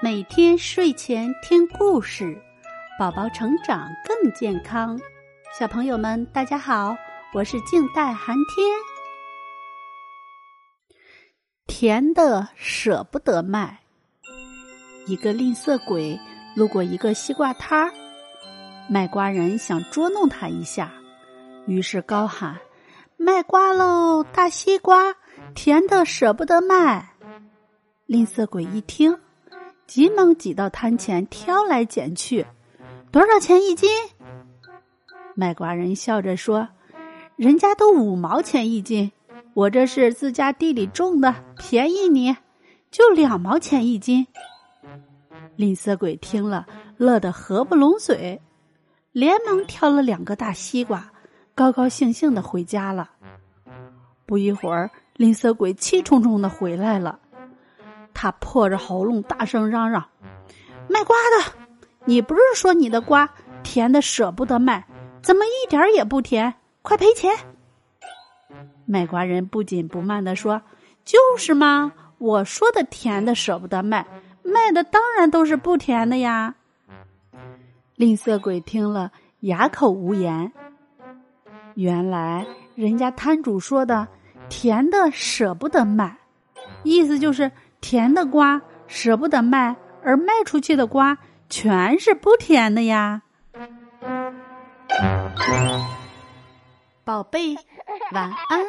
每天睡前听故事，宝宝成长更健康。小朋友们，大家好，我是静待寒天。甜的舍不得卖，一个吝啬鬼路过一个西瓜摊儿，卖瓜人想捉弄他一下，于是高喊：“卖瓜喽，大西瓜，甜的舍不得卖。”吝啬鬼一听。急忙挤到摊前，挑来拣去，多少钱一斤？卖瓜人笑着说：“人家都五毛钱一斤，我这是自家地里种的，便宜你，就两毛钱一斤。”吝啬鬼听了，乐得合不拢嘴，连忙挑了两个大西瓜，高高兴兴的回家了。不一会儿，吝啬鬼气冲冲的回来了。他破着喉咙大声嚷嚷：“卖瓜的，你不是说你的瓜甜的舍不得卖，怎么一点也不甜？快赔钱！”卖瓜人不紧不慢的说：“就是嘛，我说的甜的舍不得卖，卖的当然都是不甜的呀。”吝啬鬼听了哑口无言。原来人家摊主说的“甜的舍不得卖”，意思就是。甜的瓜舍不得卖，而卖出去的瓜全是不甜的呀。宝贝，晚安。